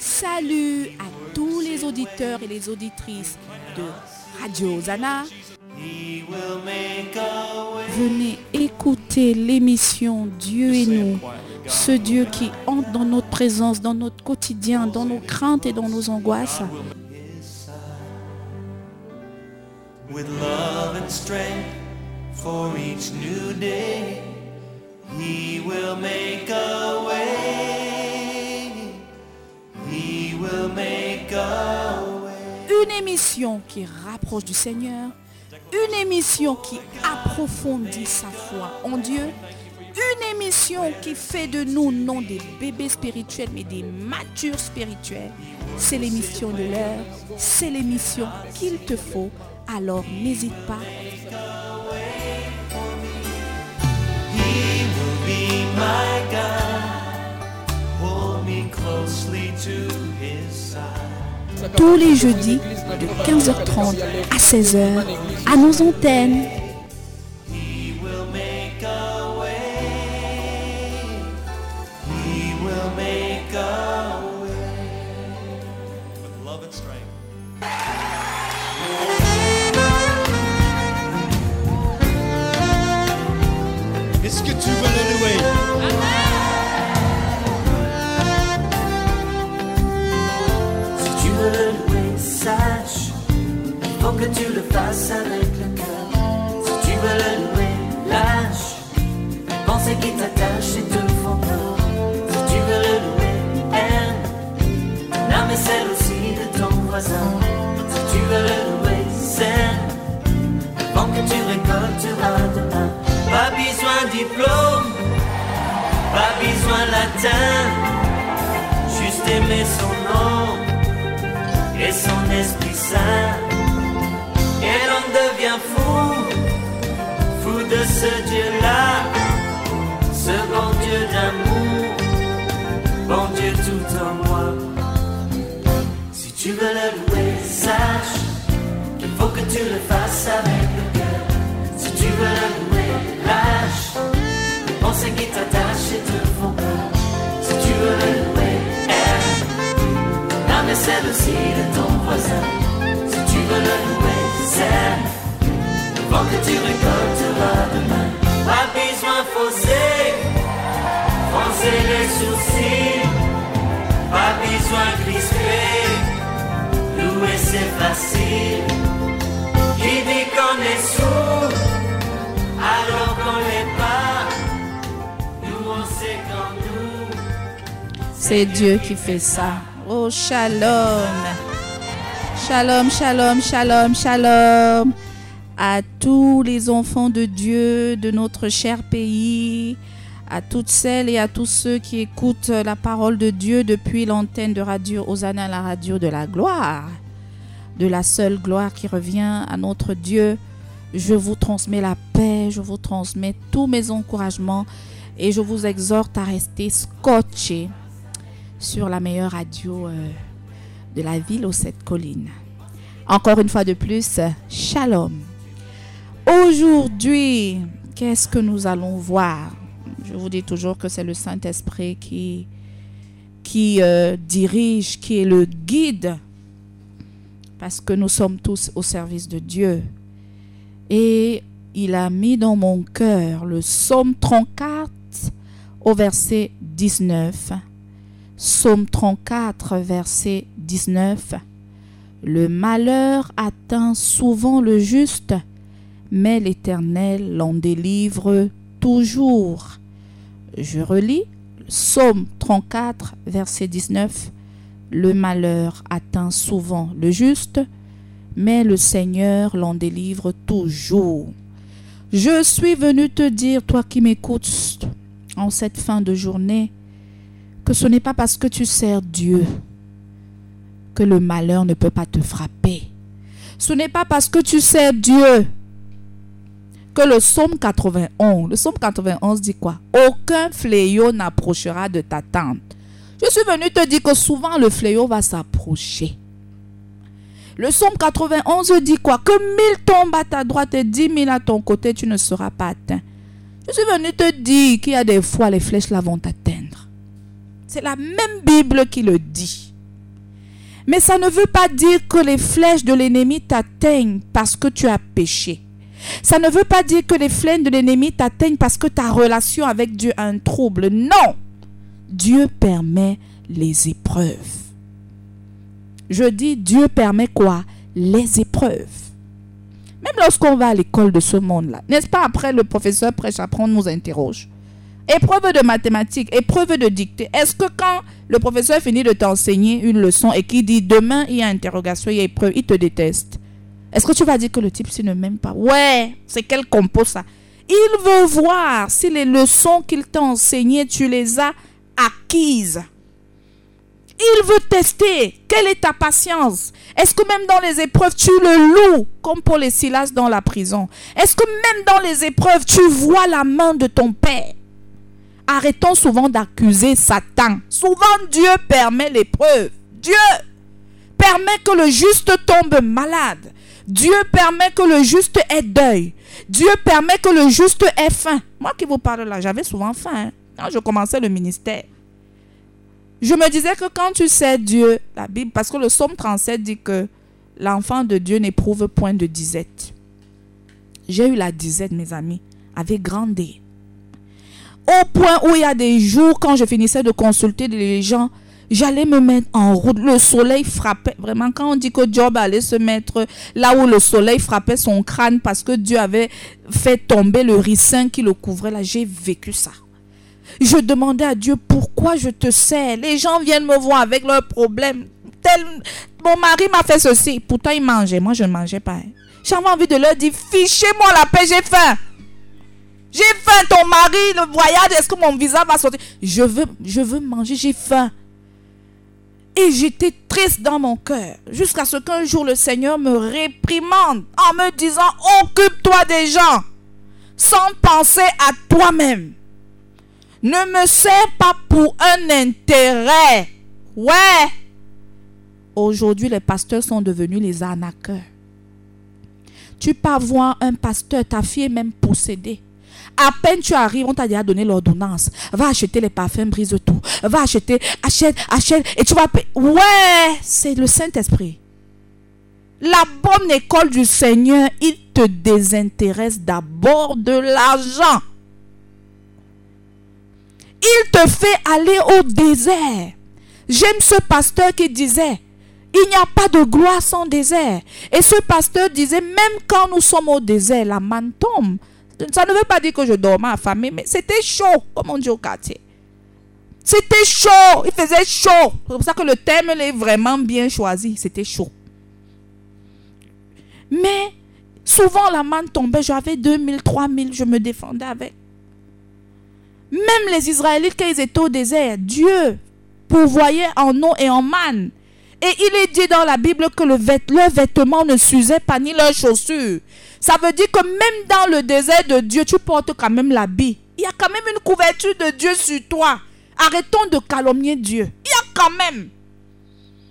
Salut à tous les auditeurs et les auditrices de Radio Zana. Venez écouter l'émission Dieu et nous, ce Dieu qui entre dans notre présence, dans notre quotidien, dans nos craintes et dans nos angoisses. With love and strength for each new day, He will make a way. He will make a way. Une émission qui rapproche du Seigneur, une émission qui approfondit sa foi en Dieu, une émission qui fait de nous non des bébés spirituels mais des matures spirituels. C'est l'émission de l'heure, c'est l'émission qu'il te faut alors n'hésite pas. Tous les jeudis de 15h30 à 16h à nos antennes. Aimer son nom et son esprit saint. Et l'on devient fou, fou de ce Dieu-là, ce bon Dieu d'amour, bon Dieu tout en moi. Si tu veux le louer, sache qu'il faut que tu le fasses avec le cœur. Si tu veux le louer, lâche les pensées aime l'âme est celle aussi de ton voisin. Si tu veux le louer, Avant que tu récolteras demain. Pas besoin fausser, froncer les sourcils. Pas besoin crisper, louer c'est facile. Qui dit qu'on est sourd, alors qu'on l'est pas. Nous on sait quand nous. C'est Dieu qui fait ça. Oh, shalom. Shalom, shalom, shalom, shalom à tous les enfants de Dieu de notre cher pays, à toutes celles et à tous ceux qui écoutent la parole de Dieu depuis l'antenne de Radio Hosanna, la radio de la gloire, de la seule gloire qui revient à notre Dieu. Je vous transmets la paix, je vous transmets tous mes encouragements et je vous exhorte à rester scotché sur la meilleure radio. Euh, de la ville aux sept collines. Encore une fois de plus, shalom. Aujourd'hui, qu'est-ce que nous allons voir? Je vous dis toujours que c'est le Saint-Esprit qui, qui euh, dirige, qui est le guide, parce que nous sommes tous au service de Dieu. Et il a mis dans mon cœur le psaume 34 au verset 19. Psaume 34, verset 19. Le malheur atteint souvent le juste, mais l'Éternel l'en délivre toujours. Je relis Psaume 34, verset 19. Le malheur atteint souvent le juste, mais le Seigneur l'en délivre toujours. Je suis venu te dire, toi qui m'écoutes en cette fin de journée, que ce n'est pas parce que tu sers Dieu que le malheur ne peut pas te frapper. Ce n'est pas parce que tu sers Dieu que le psaume 91, le psaume 91 dit quoi? Aucun fléau n'approchera de ta tente. Je suis venu te dire que souvent le fléau va s'approcher. Le psaume 91 dit quoi? Que mille tombent à ta droite et dix mille à ton côté, tu ne seras pas atteint. Je suis venu te dire qu'il y a des fois les flèches là vont t'atteindre. C'est la même Bible qui le dit. Mais ça ne veut pas dire que les flèches de l'ennemi t'atteignent parce que tu as péché. Ça ne veut pas dire que les flèches de l'ennemi t'atteignent parce que ta relation avec Dieu a un trouble. Non. Dieu permet les épreuves. Je dis Dieu permet quoi? Les épreuves. Même lorsqu'on va à l'école de ce monde-là, n'est-ce pas? Après le professeur prêche après on nous interroge Épreuve de mathématiques, épreuve de dictée. Est-ce que quand le professeur finit de t'enseigner une leçon et qu'il dit demain il y a interrogation, il y a épreuve, il te déteste Est-ce que tu vas dire que le type s'il ne m'aime pas? Ouais, c'est quel compo ça? Il veut voir si les leçons qu'il t'a enseignées, tu les as acquises. Il veut tester. Quelle est ta patience Est-ce que même dans les épreuves, tu le loues comme pour les Silas dans la prison? Est-ce que même dans les épreuves, tu vois la main de ton Père? Arrêtons souvent d'accuser Satan. Souvent, Dieu permet l'épreuve. Dieu permet que le juste tombe malade. Dieu permet que le juste ait deuil. Dieu permet que le juste ait faim. Moi qui vous parle là, j'avais souvent faim hein, quand je commençais le ministère. Je me disais que quand tu sais Dieu, la Bible, parce que le psaume 37 dit que l'enfant de Dieu n'éprouve point de disette. J'ai eu la disette, mes amis, avec grandi. Au point où il y a des jours, quand je finissais de consulter les gens, j'allais me mettre en route. Le soleil frappait. Vraiment, quand on dit que Job allait se mettre là où le soleil frappait son crâne parce que Dieu avait fait tomber le ricin qui le couvrait, là, j'ai vécu ça. Je demandais à Dieu pourquoi je te sers? Les gens viennent me voir avec leurs problèmes. Tel, mon mari m'a fait ceci. Pourtant, il mangeait. Moi, je ne mangeais pas. J'avais envie de leur dire fichez-moi la paix, j'ai faim. J'ai faim, ton mari, le voyage, est-ce que mon visa va sortir? Je veux, je veux manger, j'ai faim. Et j'étais triste dans mon cœur. Jusqu'à ce qu'un jour le Seigneur me réprimande en me disant Occupe-toi des gens sans penser à toi-même ne me sert pas pour un intérêt. Ouais. Aujourd'hui, les pasteurs sont devenus les arnaqueurs. Tu peux voir un pasteur, ta fille est même possédée. À peine tu arrives, on t'a déjà donné l'ordonnance. Va acheter les parfums, brise tout. Va acheter, achète, achète, et tu vas payer. Ouais, c'est le Saint-Esprit. La bonne école du Seigneur, il te désintéresse d'abord de l'argent il te fait aller au désert. J'aime ce pasteur qui disait, il n'y a pas de gloire sans désert. Et ce pasteur disait, même quand nous sommes au désert, la manne tombe. Ça ne veut pas dire que je dormais affamé, mais c'était chaud, comme on dit au quartier. C'était chaud, il faisait chaud. C'est pour ça que le thème est vraiment bien choisi. C'était chaud. Mais souvent la manne tombait, j'avais 2000, 3000, je me défendais avec. Même les Israélites, quand ils étaient au désert, Dieu pourvoyait en eau et en manne. Et il est dit dans la Bible que le leurs vêtements ne s'usaient pas ni leurs chaussures. Ça veut dire que même dans le désert de Dieu, tu portes quand même l'habit. Il y a quand même une couverture de Dieu sur toi. Arrêtons de calomnier Dieu. Il y a quand même.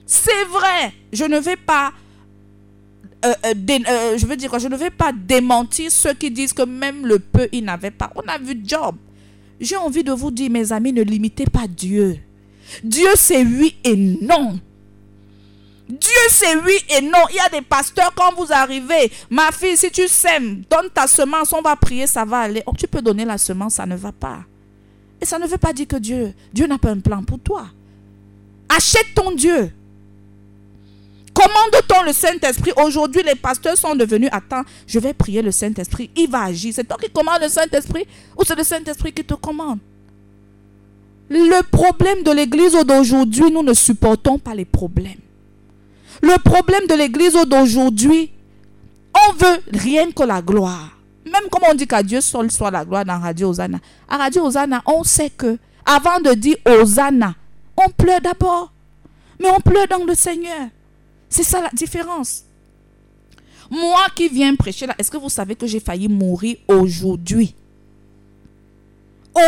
C'est vrai. Je ne vais pas euh, euh, euh, je veux dire je ne vais pas démentir ceux qui disent que même le peu, il n'avait pas. On a vu Job. J'ai envie de vous dire, mes amis, ne limitez pas Dieu. Dieu, c'est oui et non. Dieu, c'est oui et non. Il y a des pasteurs, quand vous arrivez, ma fille, si tu sèmes, donne ta semence, on va prier, ça va aller. Oh, tu peux donner la semence, ça ne va pas. Et ça ne veut pas dire que Dieu, Dieu n'a pas un plan pour toi. Achète ton Dieu. Commande-t-on le Saint-Esprit Aujourd'hui, les pasteurs sont devenus, attends, je vais prier le Saint-Esprit, il va agir. C'est toi qui commandes le Saint-Esprit ou c'est le Saint-Esprit qui te commande? Le problème de l'église d'aujourd'hui, nous ne supportons pas les problèmes. Le problème de l'église d'aujourd'hui, on veut rien que la gloire. Même comme on dit qu'à Dieu seul soit la gloire dans Radio Hosanna. À Radio Hosanna, on sait que avant de dire Hosanna, on pleure d'abord. Mais on pleure dans le Seigneur. C'est ça la différence. Moi qui viens prêcher là, est-ce que vous savez que j'ai failli mourir aujourd'hui?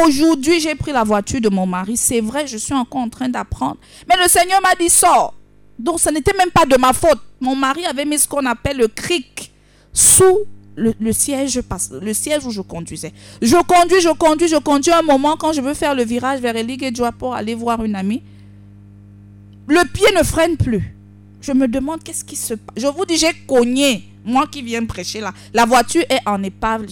Aujourd'hui, j'ai pris la voiture de mon mari. C'est vrai, je suis encore en train d'apprendre. Mais le Seigneur m'a dit sors. Donc, ce n'était même pas de ma faute. Mon mari avait mis ce qu'on appelle le cric sous le, siège le siège où je conduisais. Je conduis, je conduis, je conduis. Un moment, quand je veux faire le virage vers Eligue pour aller voir une amie, le pied ne freine plus. Je me demande qu'est-ce qui se passe. Je vous dis, j'ai cogné. Moi qui viens prêcher là. La voiture est en épave.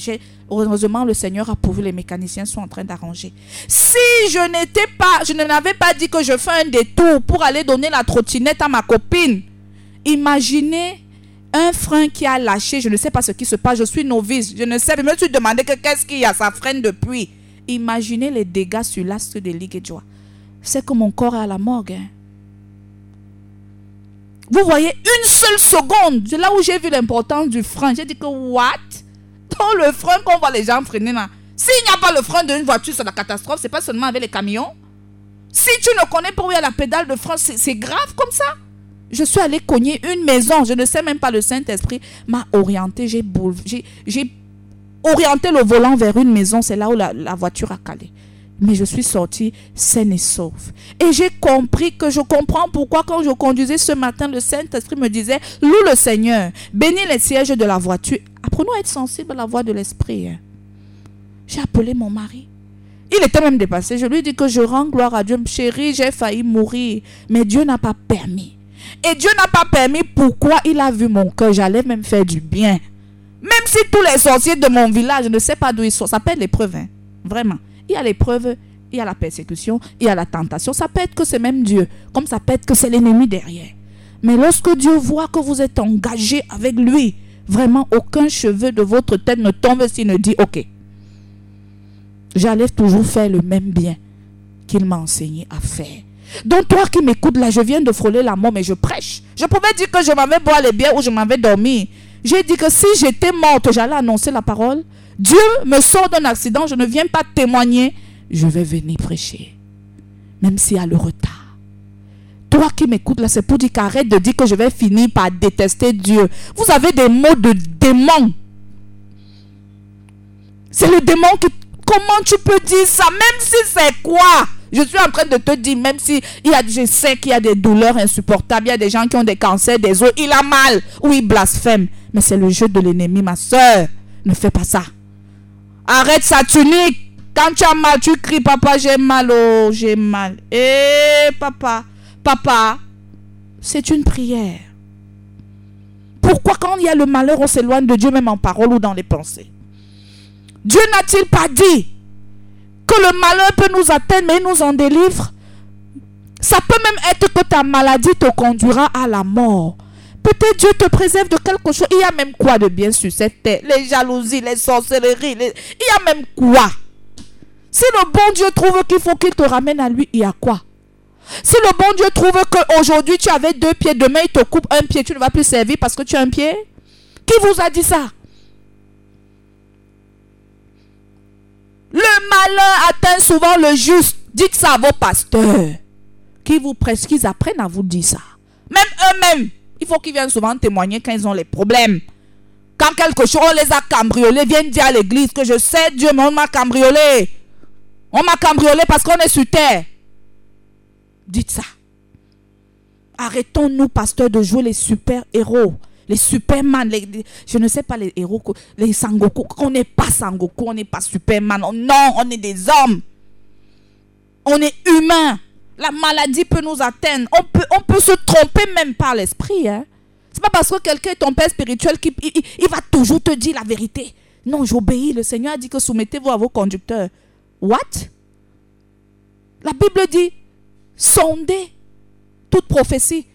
Heureusement, le Seigneur a pourvu. Les mécaniciens sont en train d'arranger. Si je n'étais pas, je ne n'avais pas dit que je fais un détour pour aller donner la trottinette à ma copine. Imaginez un frein qui a lâché. Je ne sais pas ce qui se passe. Je suis novice. Je ne sais. Je me suis demandé que qu'est-ce qu'il y a. Ça freine depuis. Imaginez les dégâts sur l'astre des ligues et joie. C'est que mon corps est à la morgue. Hein. Vous voyez, une seule seconde, c'est là où j'ai vu l'importance du frein. J'ai dit que, what? Dans le frein qu'on voit les gens freiner là. S'il n'y a pas le frein d'une voiture, c'est la catastrophe. C'est pas seulement avec les camions. Si tu ne connais pas où il y a la pédale de frein, c'est grave comme ça. Je suis allé cogner une maison. Je ne sais même pas, le Saint-Esprit m'a orienté. J'ai orienté le volant vers une maison. C'est là où la voiture a calé mais je suis sortie saine et sauve. Et j'ai compris que je comprends pourquoi quand je conduisais ce matin, le Saint-Esprit me disait, loue le Seigneur, bénis les sièges de la voiture. Apprenons à être sensible à la voix de l'Esprit. Hein. J'ai appelé mon mari. Il était même dépassé. Je lui dit que je rends gloire à Dieu. Chérie, j'ai failli mourir, mais Dieu n'a pas permis. Et Dieu n'a pas permis pourquoi il a vu mon cœur. J'allais même faire du bien. Même si tous les sorciers de mon village, ne sais pas d'où ils sont. Ça s'appelle l'épreuve. Hein. Vraiment. Il y a l'épreuve, il y a la persécution, il y a la tentation. Ça peut être que c'est même Dieu, comme ça peut être que c'est l'ennemi derrière. Mais lorsque Dieu voit que vous êtes engagé avec lui, vraiment aucun cheveu de votre tête ne tombe s'il ne dit OK. J'allais toujours faire le même bien qu'il m'a enseigné à faire. Donc toi qui m'écoutes là, je viens de frôler la mort, mais je prêche. Je pouvais dire que je m'avais boire les biens ou je m'avais dormi. J'ai dit que si j'étais morte, j'allais annoncer la parole. Dieu me sort d'un accident, je ne viens pas témoigner, je vais venir prêcher. Même s'il y a le retard. Toi qui m'écoutes là, c'est pour dire qu'arrête de dire que je vais finir par détester Dieu. Vous avez des mots de démon. C'est le démon qui... Comment tu peux dire ça? Même si c'est quoi? Je suis en train de te dire, même si il y a, je sais qu'il y a des douleurs insupportables, il y a des gens qui ont des cancers des os, il a mal ou il blasphème. Mais c'est le jeu de l'ennemi, ma soeur. Ne fais pas ça. Arrête sa tunique. Quand tu as mal, tu cries, papa, j'ai mal, oh, j'ai mal. Eh, papa, papa, c'est une prière. Pourquoi quand il y a le malheur, on s'éloigne de Dieu, même en parole ou dans les pensées? Dieu n'a-t-il pas dit que le malheur peut nous atteindre, mais il nous en délivre? Ça peut même être que ta maladie te conduira à la mort. Peut-être Dieu te préserve de quelque chose. Il y a même quoi de bien sur cette terre? Les jalousies, les sorcelleries. Il y a même quoi? Si le bon Dieu trouve qu'il faut qu'il te ramène à lui, il y a quoi? Si le bon Dieu trouve qu'aujourd'hui tu avais deux pieds, demain il te coupe un pied, tu ne vas plus servir parce que tu as un pied? Qui vous a dit ça? Le malin atteint souvent le juste. Dites ça à vos pasteurs. Qui vous presque, qu'ils apprennent à vous dire ça. Même eux-mêmes. Il faut qu'ils viennent souvent témoigner quand ils ont les problèmes. Quand quelque chose, on les a cambriolés, viennent dire à l'église que je sais Dieu, mais on m'a cambriolé. On m'a cambriolé parce qu'on est sur terre. Dites ça. Arrêtons-nous, pasteurs, de jouer les super-héros. Les Superman, les, je ne sais pas les héros, les Sangoku. On n'est pas Sangoku, on n'est pas Superman. Non, on est des hommes. On est humains. La maladie peut nous atteindre. On peut, se tromper même par l'esprit. Hein. C'est pas parce que quelqu'un est ton père spirituel qu'il il, va toujours te dire la vérité. Non, j'obéis. Le Seigneur a dit que soumettez-vous à vos conducteurs. What? La Bible dit sondez toute prophétie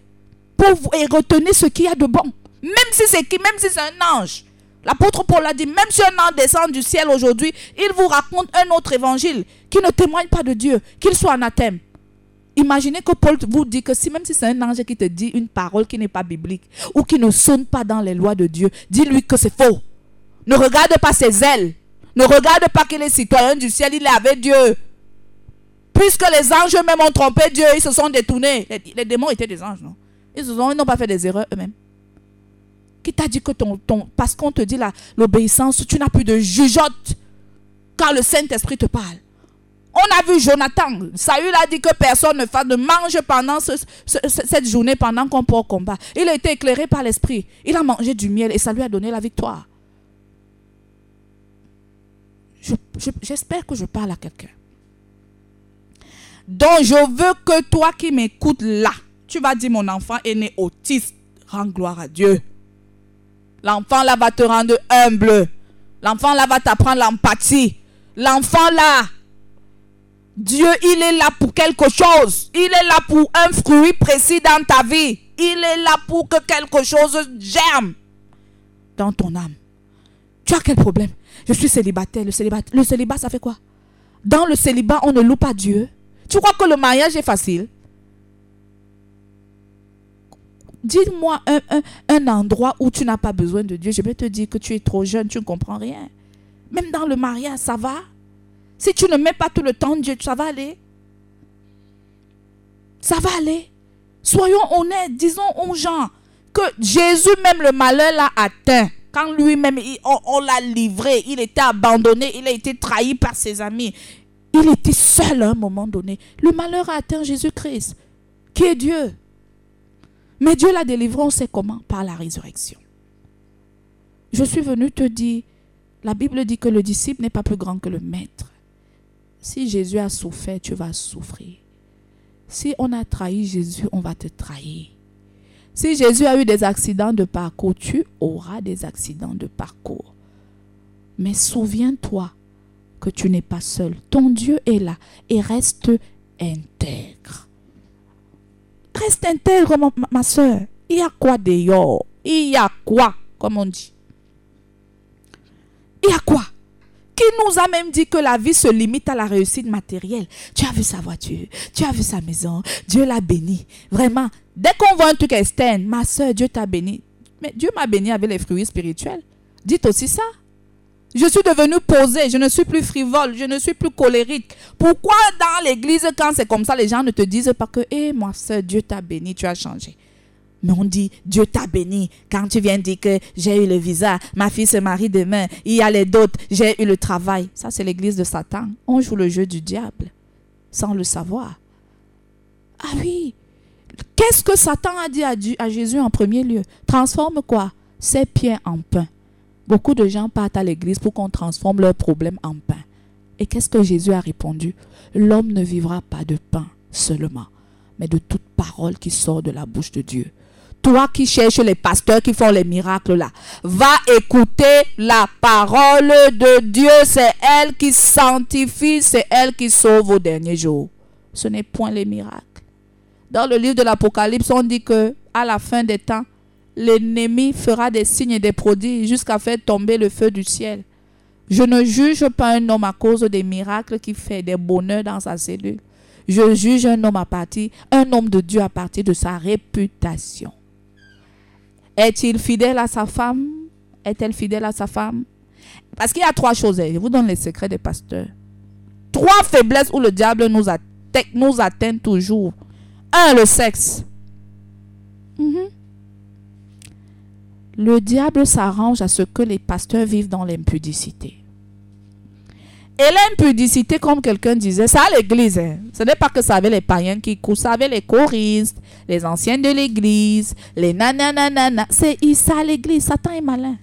pour vous et retenez ce qu'il y a de bon. Même si c'est qui, même si c'est un ange. L'apôtre Paul a dit, même si un ange descend du ciel aujourd'hui, il vous raconte un autre évangile qui ne témoigne pas de Dieu, qu'il soit anathème. Imaginez que Paul vous dit que si même si c'est un ange qui te dit une parole qui n'est pas biblique ou qui ne sonne pas dans les lois de Dieu, dis-lui que c'est faux. Ne regarde pas ses ailes. Ne regarde pas qu'il est citoyen du ciel, il est avec Dieu. Puisque les anges eux-mêmes ont trompé Dieu, ils se sont détournés. Les, démons étaient des anges, non? Ils n'ont pas fait des erreurs eux-mêmes. Qui t'a dit que ton, ton parce qu'on te dit l'obéissance, tu n'as plus de jugeote quand le Saint-Esprit te parle? On a vu Jonathan. Saül a dit que personne ne, mange pendant cette journée, pendant qu'on peut au combat. Il a été éclairé par l'esprit. Il a mangé du miel et ça lui a donné la victoire. J'espère que je parle à quelqu'un. Donc, je veux que toi qui m'écoutes là, tu vas dire mon enfant est né autiste. Rends gloire à Dieu. L'enfant là va te rendre humble. L'enfant là va t'apprendre l'empathie. L'enfant là, Dieu, il est là pour quelque chose. Il est là pour un fruit précis dans ta vie. Il est là pour que quelque chose germe dans ton âme. Tu as quel problème? Je suis célibataire. Le célibat, ça fait quoi? Dans le célibat, on ne loue pas Dieu. Tu crois que le mariage est facile? Dis-moi un, un, endroit où tu n'as pas besoin de Dieu. Je vais te dire que tu es trop jeune, tu ne comprends rien. Même dans le mariage, ça va? Si tu ne mets pas tout le temps Dieu, ça va aller. Ça va aller. Soyons honnêtes, disons aux gens que Jésus, même le malheur, l'a atteint. Quand lui-même, on, on l'a livré, il était abandonné, il a été trahi par ses amis. Il était seul à un moment donné. Le malheur a atteint Jésus-Christ, qui est Dieu. Mais Dieu l'a délivré, on sait comment? Par la résurrection. Je suis venu te dire, la Bible dit que le disciple n'est pas plus grand que le maître. Si Jésus a souffert, tu vas souffrir. Si on a trahi Jésus, on va te trahir. Si Jésus a eu des accidents de parcours, tu auras des accidents de parcours. Mais souviens-toi que tu n'es pas seul. Ton Dieu est là et reste intègre. Reste intègre, ma, ma soeur. Il y a quoi dehors? Il y a quoi, comme on dit? Il y a quoi? Qui nous a même dit que la vie se limite à la réussite matérielle. Tu as vu sa voiture, tu as vu sa maison, Dieu l'a béni. Vraiment, dès qu'on voit un truc externe, ma soeur, Dieu t'a béni. Mais Dieu m'a béni avec les fruits spirituels. Dites aussi ça. Je suis devenue posée, je ne suis plus frivole, je ne suis plus colérique. Pourquoi dans l'église, quand c'est comme ça, les gens ne te disent pas que, hé, eh, moi, soeur, Dieu t'a béni, tu as changé. Mais on dit, Dieu t'a béni. Quand tu viens dire que j'ai eu le visa, ma fille se marie demain, il y a les d'autres, j'ai eu le travail. Ça, c'est l'église de Satan. On joue le jeu du diable sans le savoir. Ah oui. Qu'est-ce que Satan a dit à, à Jésus en premier lieu? Transforme quoi? Ses pieds en pain. Beaucoup de gens partent à l'église pour qu'on transforme leurs problèmes en pain. Et qu'est-ce que Jésus a répondu? L'homme ne vivra pas de pain seulement, mais de toute parole qui sort de la bouche de Dieu. Toi qui cherches les pasteurs qui font les miracles là, va écouter la parole de Dieu. C'est elle qui sanctifie, c'est elle qui sauve au dernier jour. Ce n'est point les miracles. Dans le livre de l'Apocalypse, on dit que à la fin des temps, l'ennemi fera des signes et des prodiges jusqu'à faire tomber le feu du ciel. Je ne juge pas un homme à cause des miracles qui fait des bonheurs dans sa cellule. Je juge un homme à partir, un homme de Dieu à partir de sa réputation. Est-il fidèle à sa femme? Est-elle fidèle à sa femme? Parce qu'il y a trois choses. Hein. Je vous donne les secrets des pasteurs. Trois faiblesses où le diable nous, atteint, nous atteint toujours. Un, le sexe. Mhm le diable s'arrange à ce que les pasteurs vivent dans l'impudicité. Et l'impudicité, comme quelqu'un disait, à l'église. Hein. Ce n'est pas que ça avait les païens qui courent, ça avait les choristes, les anciens de l'église, les nananana. C'est ça l'église. Satan est malin.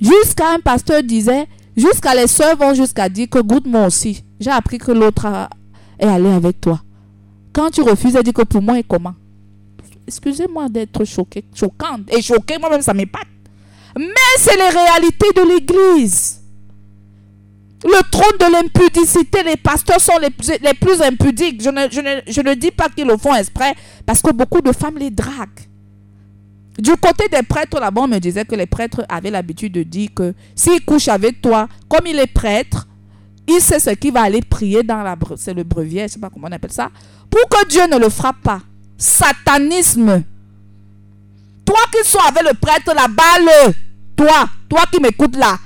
Jusqu'à un pasteur disait, jusqu'à les soeurs vont jusqu'à dire que goûte moi aussi. J'ai appris que l'autre est allé avec toi. Quand tu refuses, elle dit que pour moi est comment? Excusez-moi d'être choquée, choquante et choquée, moi-même ça m'épate. Mais c'est les réalités de l'Église. Le trône de l'impudicité, les pasteurs sont les, plus impudiques. Je ne, dis pas qu'ils le font exprès parce que beaucoup de femmes les draguent. Du côté des prêtres, là-bas, on me disait que les prêtres avaient l'habitude de dire que s'il couche avec toi, comme il est prêtre, il sait ce qu'il va aller prier dans la... C'est le brevier, je ne sais pas comment on appelle ça. Pour que Dieu ne le frappe pas satanisme. Toi qui sois avec le prêtre là-bas, toi, toi qui m'écoutes là,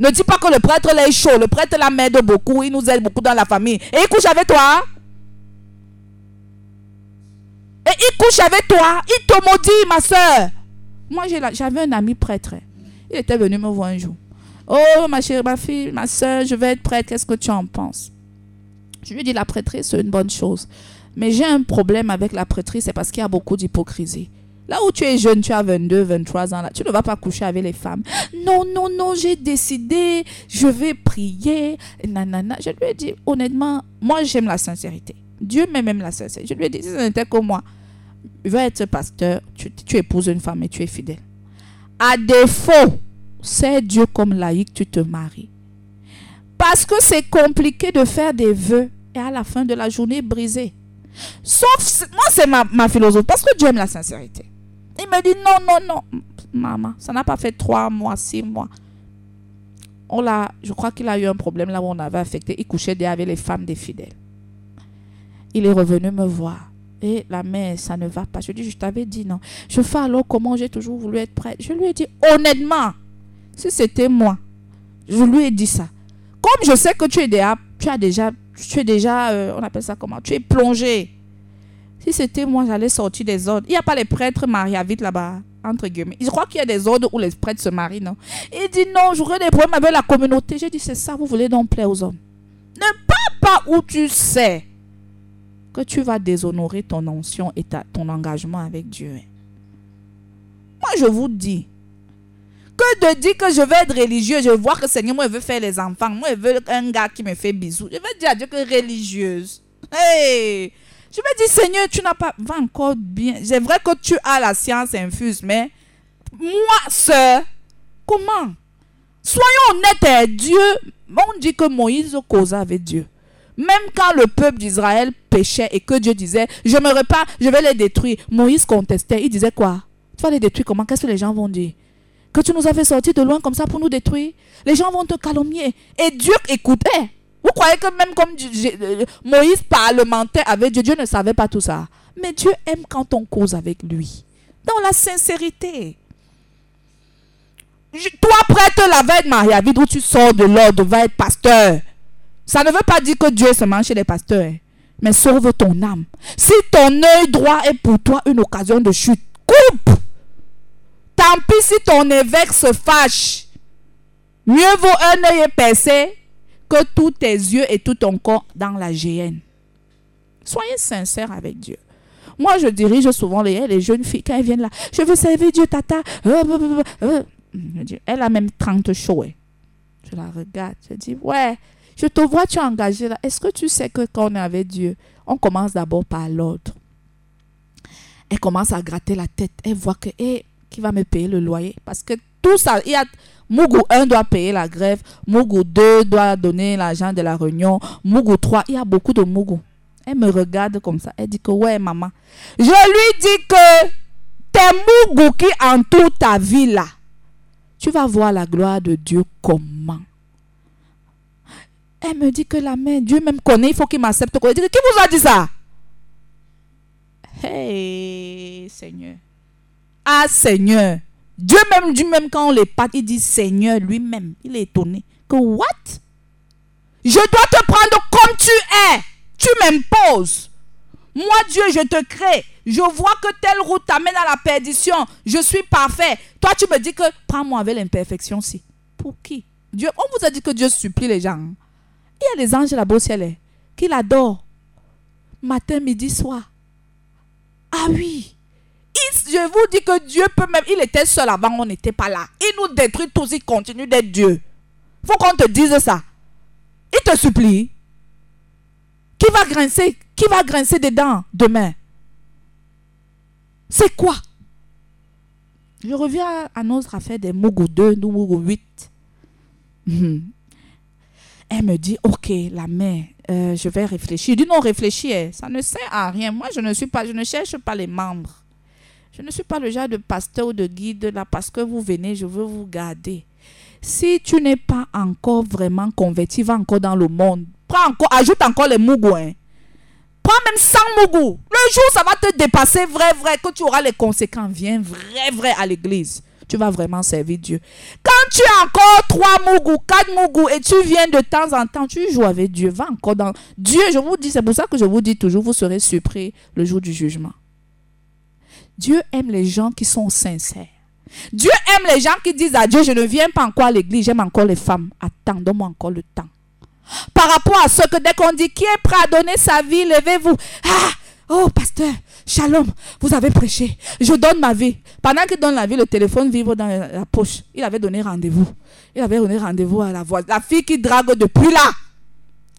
ne dis pas que le prêtre est chaud. Le prêtre là m'aide beaucoup, il nous aide beaucoup dans la famille. Et il couche avec toi. Et il couche avec toi. Il te maudit, ma soeur. Moi, j'avais un ami prêtre. Il était venu me voir un jour. Oh, ma chérie, ma fille, ma soeur, je vais être prêtre. Qu'est-ce que tu en penses? Je lui dis, la prêtrise, c'est une bonne chose. Mais j'ai un problème avec la prêtrise, c'est parce qu'il y a beaucoup d'hypocrisie. Là où tu es jeune, tu as 22, 23 ans, tu ne vas pas coucher avec les femmes. Non, non, non, j'ai décidé, je vais prier. Je lui ai dit, honnêtement, moi j'aime la sincérité. Dieu m'aime la sincérité. Je lui ai dit, si ce n'était que moi, vais être pasteur, tu, tu épouses une femme et tu es fidèle. À défaut, c'est Dieu comme laïque, tu te maries. Parce que c'est compliqué de faire des vœux et à la fin de la journée briser. Sauf, moi c'est ma, ma philosophie, parce que Dieu aime la sincérité. Il me dit non, non, non, maman, ça n'a pas fait trois mois, six mois. On l'a, je crois qu'il a eu un problème là où on avait affecté. Il couchait déjà avec les femmes des fidèles. Il est revenu me voir. Et la mère, ça ne va pas. Je dis, je t'avais dit non. Je fais alors comment j'ai toujours voulu être prête. Je lui ai dit, honnêtement, si c'était moi, je lui ai dit ça. Comme je sais que tu es déjà, tu as déjà, tu es déjà, euh, on appelle ça comment, tu es plongé. Si c'était moi, j'allais sortir des ordres. Il n'y a pas les prêtres mariavites là-bas, entre guillemets. Je crois qu'il y a des ordres où les prêtres se marient, non? Il dit non, j'aurais des problèmes avec la communauté. J'ai dit, c'est ça, vous voulez donc plaire aux hommes. Ne parle pas où tu sais que tu vas déshonorer ton onction et ton engagement avec Dieu. Moi, je vous dis, que de dire que je vais être religieux, je vois que Seigneur, moi, je veux faire les enfants. Moi, je veux un gars qui me fait bisous. Je vais dire à Dieu que religieuse. Hey! Je vais dire, Seigneur, tu n'as pas. Va encore bien. C'est vrai que tu as la science infuse, mais moi, sœur, comment? Soyons honnêtes, Dieu. On dit que Moïse causa avec Dieu. Même quand le peuple d'Israël péchait et que Dieu disait, je me repars, je vais les détruire. Moïse contestait. Il disait quoi? Tu vas les détruire comment? Qu'est-ce que les gens vont dire? Que tu nous avais sortis de loin comme ça pour nous détruire? Les gens vont te calomnier. Et Dieu écoutait. Vous croyez que même comme Moïse parlementait avec Dieu, Dieu ne savait pas tout ça. Mais Dieu aime quand on cause avec lui. Dans la sincérité. toi, prêtre la veille de Maria, où tu sors de l'ordre, va être pasteur. Ça ne veut pas dire que Dieu se mange chez les pasteurs. Mais sauve ton âme. Si ton œil droit est pour toi une occasion de chute, coupe. Tant pis si ton évêque se fâche. Mieux vaut un œil percé que tous tes yeux et tout ton corps dans la géhenne. Soyez sincères avec Dieu. Moi, je dirige souvent les, jeunes filles quand elles viennent là. Je veux servir Dieu, tata. Euh, euh, euh, elle a même 30 cheveux. Hein. Je la regarde. Je dis, ouais, je te vois, tu es engagé là. Est-ce que tu sais que quand on est avec Dieu, on commence d'abord par l'ordre. Elle commence à gratter la tête. Elle voit que, eh, qui va me payer le loyer? Parce que tout ça, il y a, Mougou 1 doit payer la grève, Mougou 2 doit donner l'argent de la réunion, Mougou 3, il y a beaucoup de Mougou. Elle me regarde comme ça. Elle dit que, ouais, maman. Je lui dis que tes Mougou qui entourent ta vie là, tu vas voir la gloire de Dieu comment. Elle me dit que la main, Dieu même connaît, il faut qu'il m'accepte. Qui vous a dit ça? Hey, Seigneur. Ah, Seigneur. Dieu même, Dieu même quand on les pâte, il dit Seigneur lui-même. Il est étonné. Que what? Je dois te prendre comme tu es. Tu m'imposes. Moi, Dieu, je te crée. Je vois que telle route t'amène à la perdition. Je suis parfait. Toi, tu me dis que prends-moi avec l'imperfection si. Pour qui? Dieu, on vous a dit que Dieu supplie les gens. Il y a les anges là-bas au ciel qui l'adorent. Matin, midi, soir. Ah oui. Je vous dis que Dieu peut même. Il était seul avant, on n'était pas là. Il nous détruit tous, il continue d'être Dieu. faut qu'on te dise ça. Il te supplie. Qui va grincer? Qui va grincer dedans demain? C'est quoi? Je reviens à notre affaire des Mougou 2, nous Mougou 8. Elle me dit, ok, la mère, euh, je vais réfléchir. Je dis non, réfléchir, eh, ça ne sert à rien. Moi, je ne suis pas, je ne cherche pas les membres. Je ne suis pas le genre de pasteur ou de guide là parce que vous venez, je veux vous garder. Si tu n'es pas encore vraiment converti, va encore dans le monde. Prends encore, ajoute encore les mougous. Hein. Prends même 100 mougous. Le jour, ça va te dépasser, vrai, vrai, que tu auras les conséquences. Viens vrai, vrai à l'église tu vas vraiment servir Dieu. Quand tu as encore trois mougous, quatre mougous et tu viens de temps en temps, tu joues avec Dieu. Va encore dans Dieu. Je vous dis, c'est pour ça que je vous dis toujours, vous serez surpris le jour du jugement. Dieu aime les gens qui sont sincères. Dieu aime les gens qui disent à Dieu, je ne viens pas encore à l'église, j'aime encore les femmes. Attends, donne-moi encore le temps. Par rapport à ce que dès qu'on dit, qui est prêt à donner sa vie, levez-vous. Ah, Oh, pasteur, shalom, vous avez prêché. Je donne ma vie. Pendant qu'il donne la vie, le téléphone vibre dans la poche. Il avait donné rendez-vous. Il avait donné rendez-vous à la voix. La fille qui drague depuis là.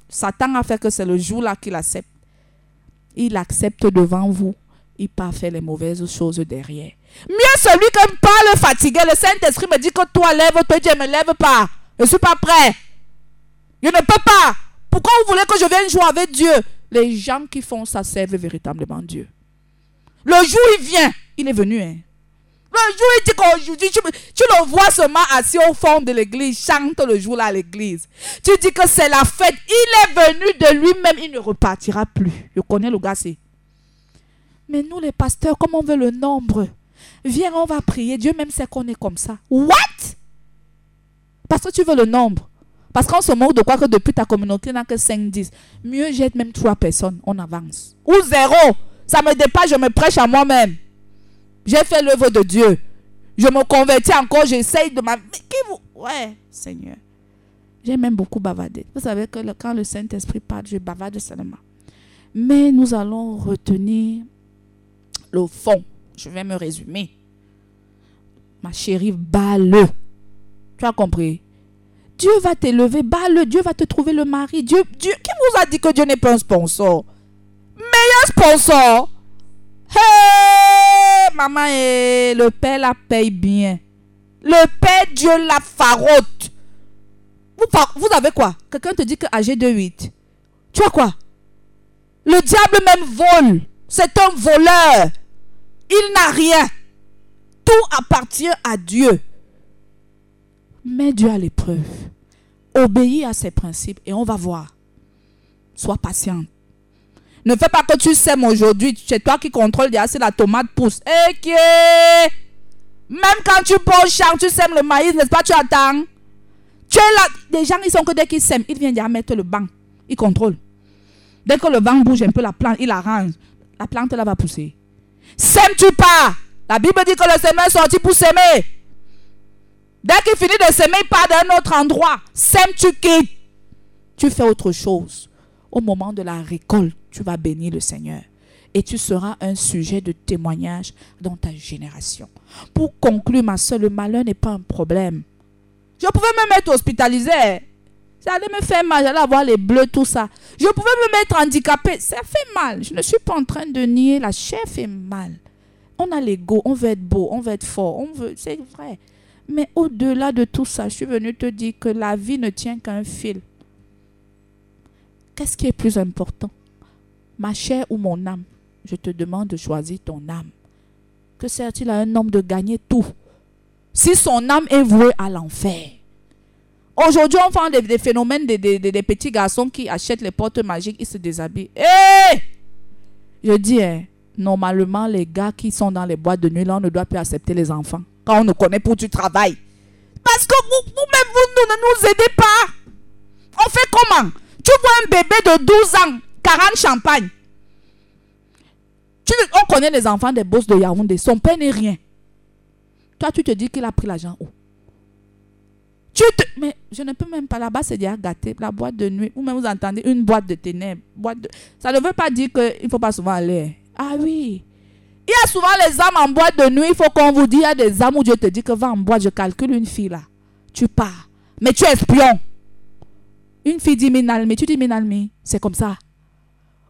Satan a fait que c'est le jour-là qu'il accepte. Il accepte devant vous. Il part faire les mauvaises choses derrière. Mieux celui qui parle fatigué. Le Saint-Esprit me dit que toi, lève-toi. Dieu ne me lève pas. Je ne suis pas prêt. Je ne peux pas. Pourquoi vous voulez que je vienne jouer avec Dieu? Les gens qui font ça servent véritablement Dieu. Le jour il vient, il est venu. Hein. Le jour il dit qu'aujourd'hui, tu, tu, le vois seulement assis au fond de l'église, chante le jour là à l'église. Tu dis que c'est la fête. Il est venu de lui-même, il ne repartira plus. Je connais le gars, c'est. Mais nous, les pasteurs, comme on veut le nombre, viens, on va prier. Dieu même sait qu'on est comme ça. What? Parce que tu veux le nombre. Parce qu'on se moque de quoi que depuis ta communauté, il n'y a que 5, 10. Mieux, j'ai même 3 personnes, on avance. Ou zéro. Ça me dépasse, je me prêche à moi-même. J'ai fait l'œuvre de Dieu. Je me convertis encore, j'essaye de ma... Mais qui vous... Ouais, Seigneur. J'ai même beaucoup bavardé. Vous savez que quand le Saint-Esprit parle, je bavarde seulement. Mais nous allons retenir le fond. Je vais me résumer. Ma chérie, bats-le. Tu as compris? Dieu va t'élever, bats-le. Dieu va te trouver le mari. Dieu, qui vous a dit que Dieu n'est pas un sponsor? Meilleur sponsor. Hey, maman, et le Père la paye bien. Le Père Dieu la farote. Vous, vous avez quoi? Quelqu'un te dit que âgé de 8. Tu as quoi? Le diable même vole. C'est un voleur. Il n'a rien. Tout appartient à Dieu. Mets Dieu à l'épreuve. Obéis à ses principes et on va voir. Sois patient. Ne fais pas que tu sèmes aujourd'hui. C'est toi qui contrôle déjà si la tomate pousse. Et Même quand tu poses champ, tu sèmes le maïs, n'est-ce pas? Tu attends. Tu es là. Les gens, ils sont que dès qu'ils sèment, ils viennent déjà mettre le banc. Ils contrôlent. Dès que le vent bouge un peu la plante, il arrange. La plante là va pousser. Sème-tu pas? La Bible dit que le semeur est sorti pour s'aimer. Dès qu'il finit de s'aimer, il part d'un autre endroit. Sème, tu quittes. Tu fais autre chose. Au moment de la récolte, tu vas bénir le Seigneur. Et tu seras un sujet de témoignage dans ta génération. Pour conclure, ma soeur, le malheur n'est pas un problème. Je pouvais me mettre hospitalisé. Ça allait me faire mal, j'allais avoir les bleus, tout ça. Je pouvais me mettre handicapé. Ça fait mal. Je ne suis pas en train de nier. La chair fait mal. On a l'ego, on veut être beau, on veut être fort, on veut. C'est vrai. Mais au-delà de tout ça, je suis venu te dire que la vie ne tient qu'un fil. Qu'est-ce qui est plus important? Ma chair ou mon âme? Je te demande de choisir ton âme. Que sert-il à un homme de gagner tout si son âme est vouée à l'enfer? Aujourd'hui, on voit des, phénomènes des, petits garçons qui achètent les portes magiques, ils se déshabillent. Hé Je dis, hein, normalement, les gars qui sont dans les boîtes de nuit, là, on ne doit plus accepter les enfants quand on nous connaît pour du travail. Parce que vous-même, vous, ne nous aidez pas. On fait comment? Tu vois un bébé de 12 ans, 40 champagne. Tu, on connaît les enfants des bosses de Yaoundé. Son père n'est rien. Toi, tu te dis qu'il a pris l'argent où? Tu te... Mais je ne peux même pas. Là-bas, c'est déjà gâté. La boîte de nuit. Ou même vous entendez une boîte de ténèbres. Boîte. Ça ne veut pas dire qu'il ne faut pas souvent aller. Ah oui. Il y a souvent les âmes en boîte de nuit. Il faut qu'on vous dise, il y a des âmes où Dieu te dit que va en boîte, je calcule une fille là. Tu pars. Mais tu es espion. Une fille dit Minalmi. Tu dis Minalmi. C'est comme ça.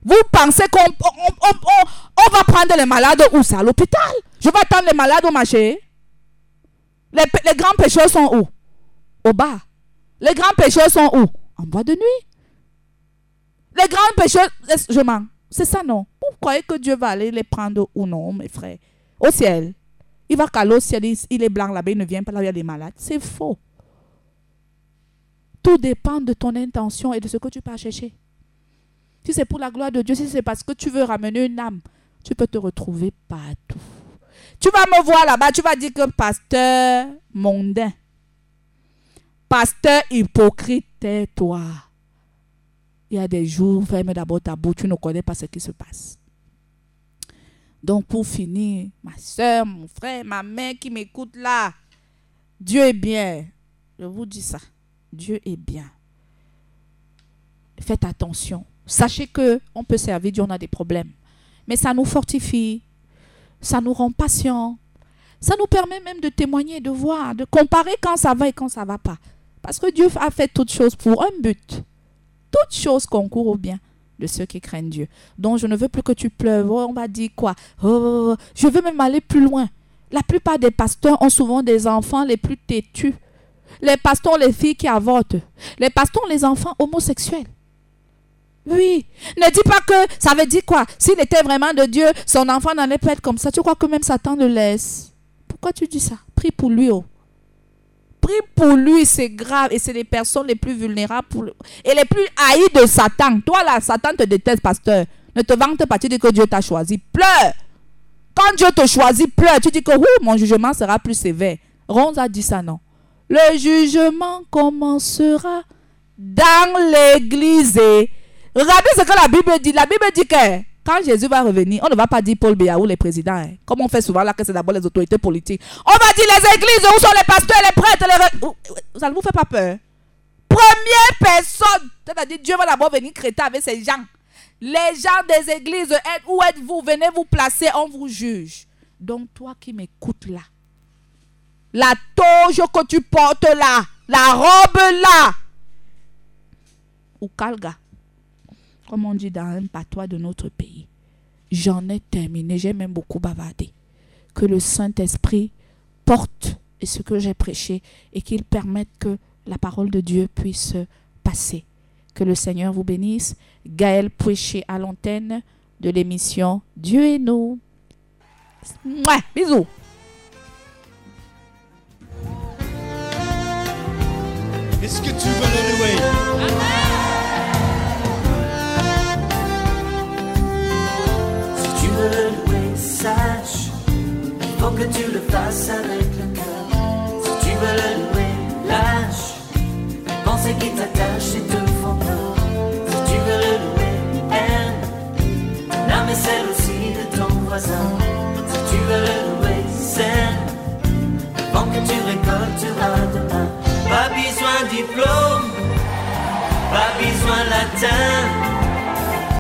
Vous pensez qu'on on, va prendre les malades où ça? À l'hôpital. Je vais attendre les malades au marché. Les, les grands pécheurs sont où? Au bas. Les grands pécheurs sont où? En boîte de nuit. Les grands pécheurs, je mens. C'est ça, non? Vous croyez que Dieu va aller les prendre ou non, mes frères? Au ciel. Il va caler au ciel, il est blanc là-bas, il ne vient pas là où il y a des malades. C'est faux. Tout dépend de ton intention et de ce que tu peux chercher. Si c'est pour la gloire de Dieu, si c'est parce que tu veux ramener une âme, tu peux te retrouver partout. Tu vas me voir là-bas, tu vas dire que pasteur mondain, pasteur hypocrite, tais-toi. Il y a des jours, ferme d'abord ta bouche, tu ne connais pas ce qui se passe. Donc pour finir, ma soeur, mon frère, ma mère qui m'écoute là, Dieu est bien. Je vous dis ça. Dieu est bien. Faites attention. Sachez que on peut servir Dieu, on a des problèmes. Mais ça nous fortifie, ça nous rend patients, ça nous permet même de témoigner, de voir, de comparer quand ça va et quand ça va pas. Parce que Dieu a fait toutes choses pour un but. Toutes choses concourent au bien de ceux qui craignent Dieu. Donc je ne veux plus que tu pleures. Oh, on va dire quoi? Oh, oh, oh, Je veux même aller plus loin. La plupart des pasteurs ont souvent des enfants les plus têtus. Les pasteurs, les filles qui avortent. Les pasteurs, les enfants homosexuels. Oui. Ne dis pas que ça veut dire quoi? S'il était vraiment de Dieu, son enfant n'allait pas être comme ça. Tu crois que même Satan le laisse? Pourquoi tu dis ça? Prie pour lui. Oh. Pour lui, c'est grave. Et c'est les personnes les plus vulnérables pour et les plus haïes de Satan. Toi là, Satan te déteste, pasteur. Ne te vante pas, tu dis que Dieu t'a choisi. Pleure. Quand Dieu te choisit, pleure. Tu dis que mon jugement sera plus sévère. Ronze a dit ça, non Le jugement commencera dans l'église. Regardez ce que la Bible dit. La Bible dit que quand Jésus va revenir, on ne va pas dire Paul Béa ou les présidents. Hein. Comme on fait souvent là, que c'est d'abord les autorités politiques. On va dire les églises, où sont les pasteurs, les prêtres. Les... Ça ne vous fait pas peur? Première personne, c'est-à-dire Dieu va d'abord venir créer avec ces gens. Les gens des églises, où êtes-vous? Venez vous placer, on vous juge. Donc toi qui m'écoutes là, la toge que tu portes là, la robe là, ou calga, comme on dit dans un patois de notre pays. J'en ai terminé, j'ai même beaucoup bavardé. Que le Saint-Esprit porte ce que j'ai prêché et qu'il permette que la parole de Dieu puisse passer. Que le Seigneur vous bénisse. Gaël prêché à l'antenne de l'émission Dieu et nous. Mouah, bisous. Faut que tu le fasses avec le cœur. Si tu veux le louer, lâche les pensées qui t'attachent et te font peur. Si tu veux le louer, aime ton âme et celle aussi de ton voisin. Si tu veux le louer, sème le vent que tu récolteras demain. Pas besoin de diplôme, pas besoin latin.